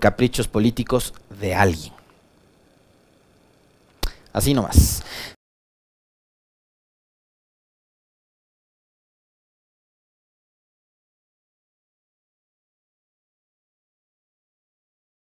caprichos políticos de alguien. Así nomás.